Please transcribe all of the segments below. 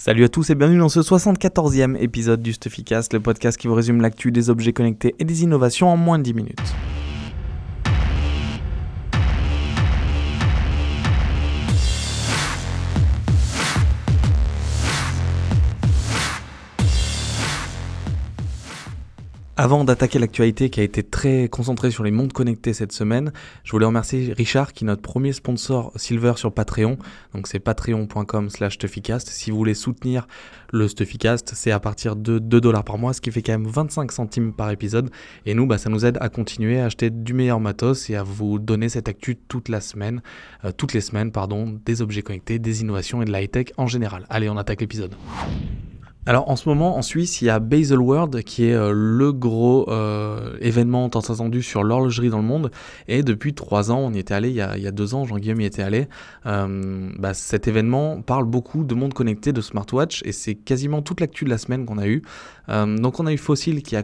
Salut à tous et bienvenue dans ce 74e épisode du Stuffycast, le podcast qui vous résume l'actu des objets connectés et des innovations en moins de 10 minutes. Avant d'attaquer l'actualité qui a été très concentrée sur les mondes connectés cette semaine, je voulais remercier Richard qui est notre premier sponsor Silver sur Patreon. Donc c'est patreon.com slash Stuffycast. Si vous voulez soutenir le Stuffycast, c'est à partir de 2 dollars par mois, ce qui fait quand même 25 centimes par épisode. Et nous, bah, ça nous aide à continuer à acheter du meilleur matos et à vous donner cette actu toute la semaine, euh, toutes les semaines, pardon, des objets connectés, des innovations et de la high-tech en général. Allez, on attaque l'épisode. Alors en ce moment en Suisse, il y a Baselworld qui est euh, le gros euh, événement tant attendu sur l'horlogerie dans le monde. Et depuis trois ans, on y était allé, il y a, deux ans, Jean-Guillaume y était allé. Euh, bah, cet événement parle beaucoup de monde connecté, de smartwatch, et c'est quasiment toute l'actu de la semaine qu'on a eu. donc on a eu Fossil qui a,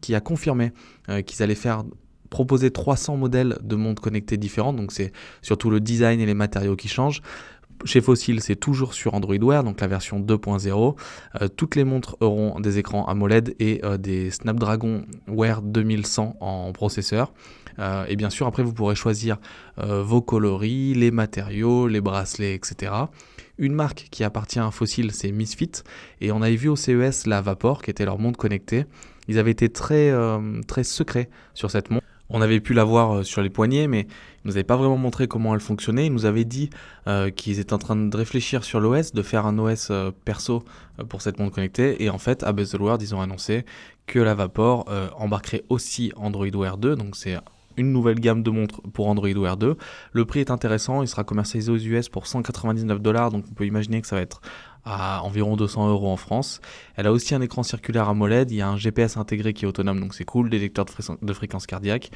qui a confirmé qu'ils allaient faire proposer 300 modèles de montres connectées différents, donc c'est surtout le design et les matériaux qui changent. Chez Fossil, c'est toujours sur Android Wear, donc la version 2.0. Euh, toutes les montres auront des écrans AMOLED et euh, des Snapdragon Wear 2100 en processeur. Euh, et bien sûr, après, vous pourrez choisir vos coloris, les matériaux, les bracelets, etc. Une marque qui appartient à Fossil, c'est Misfit. Et on avait vu au CES la Vapor, qui était leur montre connectée. Ils avaient été très, très secrets sur cette montre. On avait pu la voir euh, sur les poignets, mais ils nous avaient pas vraiment montré comment elle fonctionnait. Ils nous avaient dit euh, qu'ils étaient en train de réfléchir sur l'OS, de faire un OS euh, perso pour cette montre connectée. Et en fait, à World, ils ont annoncé que la Vapor embarquerait aussi Android Wear 2. Donc c'est une nouvelle gamme de montres pour Android Wear 2. Le prix est intéressant, il sera commercialisé aux US pour 199 dollars, donc on peut imaginer que ça va être à environ 200 euros en France. Elle a aussi un écran circulaire AMOLED, il y a un GPS intégré qui est autonome, donc c'est cool, détecteur de, fréquence cardiaque.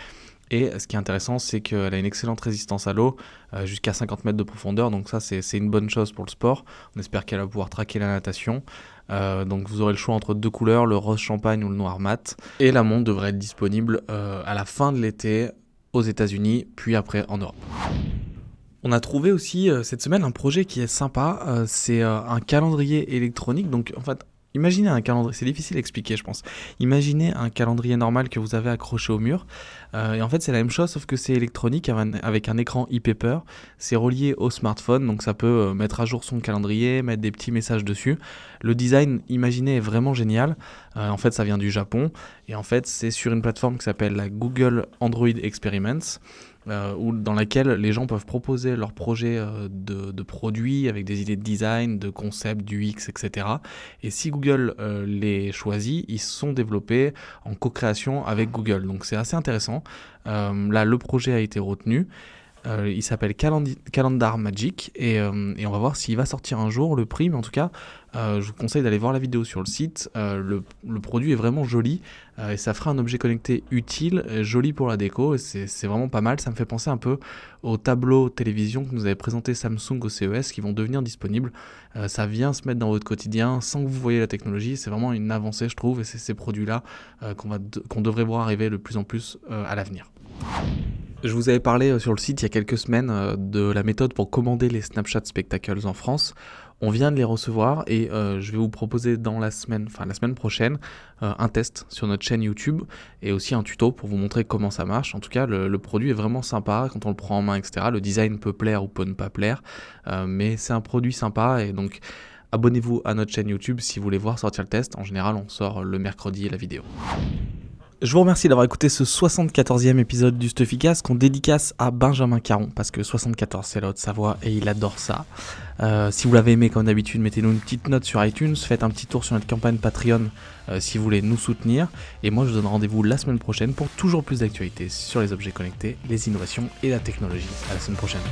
Et ce qui est intéressant, c'est qu'elle a une excellente résistance à l'eau, euh, jusqu'à 50 mètres de profondeur, donc ça c'est une bonne chose pour le sport. On espère qu'elle va pouvoir traquer la natation. Euh, donc vous aurez le choix entre deux couleurs, le rose champagne ou le noir mat. Et la montre devrait être disponible euh, à la fin de l'été aux États-Unis, puis après en Europe. On a trouvé aussi euh, cette semaine un projet qui est sympa, euh, c'est euh, un calendrier électronique. Donc en fait, imaginez un calendrier, c'est difficile à expliquer je pense. Imaginez un calendrier normal que vous avez accroché au mur. et en fait c'est la même chose sauf que c'est électronique avec un écran e-paper. C'est relié au smartphone donc ça peut mettre à jour son calendrier, mettre des petits messages dessus. Le design, imaginez, est vraiment génial. en fait ça vient du Japon et en fait c'est sur une plateforme qui s'appelle la Google Android Experiments. Euh, dans laquelle les gens peuvent proposer leurs projets euh, de, produits avec des idées de design, de concept, du X, etc. Et si Google euh, les choisit, ils sont développés en co-création avec Google. Donc c'est assez intéressant. là, le projet a été retenu. Euh, il s'appelle Calendar Magic et, euh, et, on va voir s'il va sortir un jour le prix. Mais en tout cas, euh, je vous conseille d'aller voir la vidéo sur le site. Le, produit est vraiment joli et ça fera un objet connecté utile, joli pour la déco. C'est vraiment pas mal. Ça me fait penser un peu aux tableaux télévision que nous avait présenté Samsung au CES qui vont devenir disponibles. ça vient se mettre dans votre quotidien sans que vous voyez la technologie. C'est vraiment une avancée, je trouve. Et c'est ces produits-là qu'on qu'on devrait voir arriver de plus en plus à l'avenir. Je vous avais parlé euh, sur le site il y a quelques semaines euh, de la méthode pour commander les Snapchat Spectacles en France. On vient de les recevoir et euh, je vais vous proposer dans la semaine, enfin la semaine prochaine, un test sur notre chaîne YouTube et aussi un tuto pour vous montrer comment ça marche. En tout cas, le, produit est vraiment sympa quand on le prend en main, etc. Le design peut plaire ou peut ne pas plaire, mais c'est un produit sympa et donc abonnez-vous à notre chaîne YouTube si vous voulez voir sortir le test. En général, on sort le mercredi la vidéo. Je vous remercie d'avoir écouté ce 74e épisode du Stuffycast qu'on dédicace à Benjamin Caron parce que 74 c'est la Haute-Savoie et il adore ça. Euh, si vous l'avez aimé comme d'habitude, mettez-nous une petite note sur iTunes, faites un petit tour sur notre campagne Patreon euh, si vous voulez nous soutenir. Et moi je vous donne rendez-vous la semaine prochaine pour toujours plus d'actualités sur les objets connectés, les innovations et la technologie. À la semaine prochaine.